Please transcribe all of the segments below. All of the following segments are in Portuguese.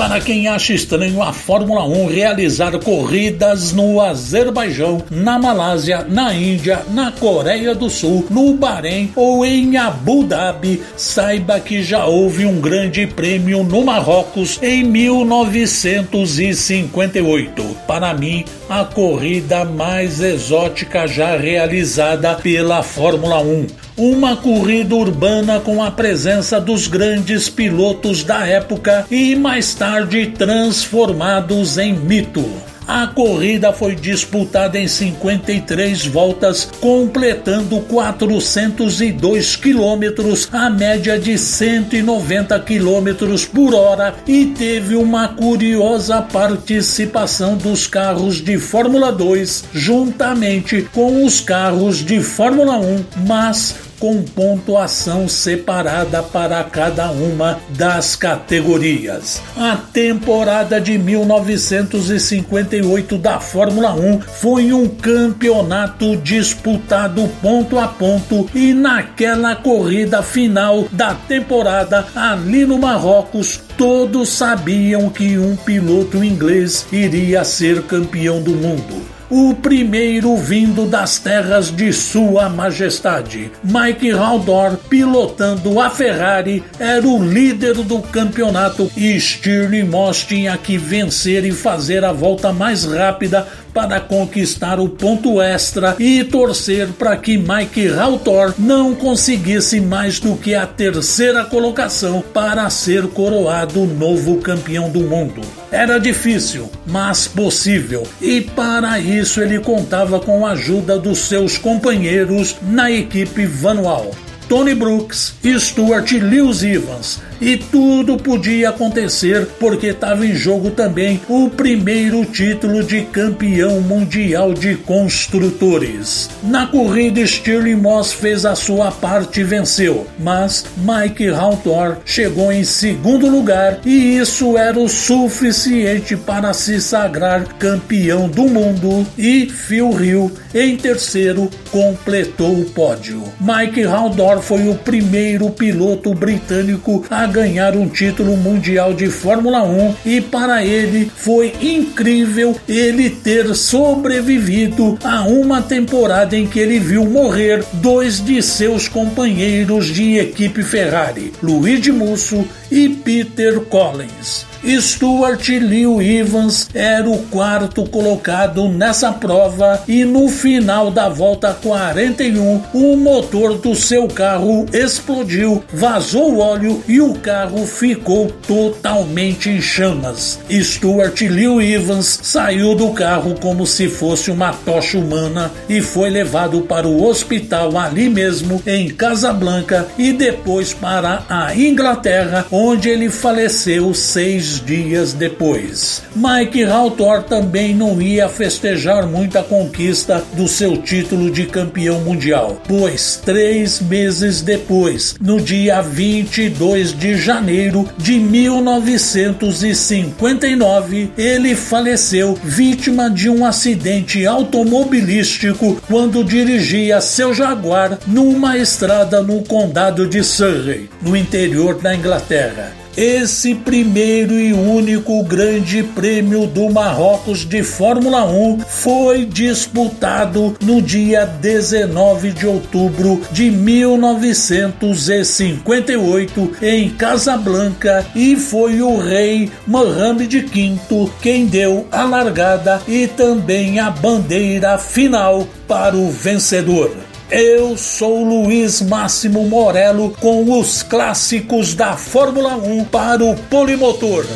para quem acha estranho a Fórmula 1 realizar corridas no Azerbaijão, na Malásia, na Índia, na Coreia do Sul, no Bahrein ou em Abu Dhabi, saiba que já houve um grande prêmio no Marrocos em 1958. Para mim, a corrida mais exótica já realizada pela Fórmula 1 uma corrida urbana com a presença dos grandes pilotos da época e mais tarde transformados em mito. A corrida foi disputada em 53 voltas, completando 402 quilômetros, a média de 190 quilômetros por hora, e teve uma curiosa participação dos carros de Fórmula 2 juntamente com os carros de Fórmula 1, mas com pontuação separada para cada uma das categorias. A temporada de 1958 da Fórmula 1 foi um campeonato disputado ponto a ponto e naquela corrida final da temporada ali no Marrocos todos sabiam que um piloto inglês iria ser campeão do mundo o primeiro vindo das terras de Sua Majestade. Mike Haldor, pilotando a Ferrari, era o líder do campeonato e Stirling Moss tinha que vencer e fazer a volta mais rápida para conquistar o ponto extra e torcer para que Mike Hawthorne não conseguisse mais do que a terceira colocação para ser coroado novo campeão do mundo. Era difícil, mas possível, e para isso ele contava com a ajuda dos seus companheiros na equipe Vanual. Tony Brooks e Stuart Lewis Evans. E tudo podia acontecer porque estava em jogo também o primeiro título de campeão mundial de construtores. Na corrida, Stirling Moss fez a sua parte e venceu, mas Mike Hawthorne chegou em segundo lugar e isso era o suficiente para se sagrar campeão do mundo e Phil Hill em terceiro completou o pódio. Mike Hawthorne foi o primeiro piloto britânico a ganhar um título mundial de Fórmula 1 e para ele foi incrível ele ter sobrevivido a uma temporada em que ele viu morrer dois de seus companheiros de equipe Ferrari, Luigi Musso e Peter Collins. Stuart Liu Evans era o quarto colocado nessa prova e no final da volta 41 o motor do seu carro explodiu, vazou óleo e o carro ficou totalmente em chamas. Stuart Liu Evans saiu do carro como se fosse uma tocha humana e foi levado para o hospital ali mesmo em Casablanca e depois para a Inglaterra, onde ele faleceu seis dias depois. Mike Hawthorne também não ia festejar muito a conquista do seu título de campeão mundial, pois três meses depois, no dia 22 de janeiro de 1959, ele faleceu vítima de um acidente automobilístico quando dirigia seu Jaguar numa estrada no condado de Surrey, no interior da Inglaterra. Esse primeiro e único Grande Prêmio do Marrocos de Fórmula 1 foi disputado no dia 19 de outubro de 1958 em Casablanca e foi o rei Mohammed V quem deu a largada e também a bandeira final para o vencedor. Eu sou Luiz Máximo Morello com os clássicos da Fórmula 1 para o Polimotor.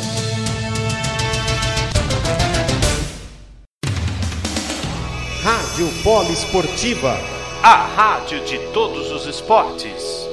Rádio Poliesportiva, a rádio de todos os esportes.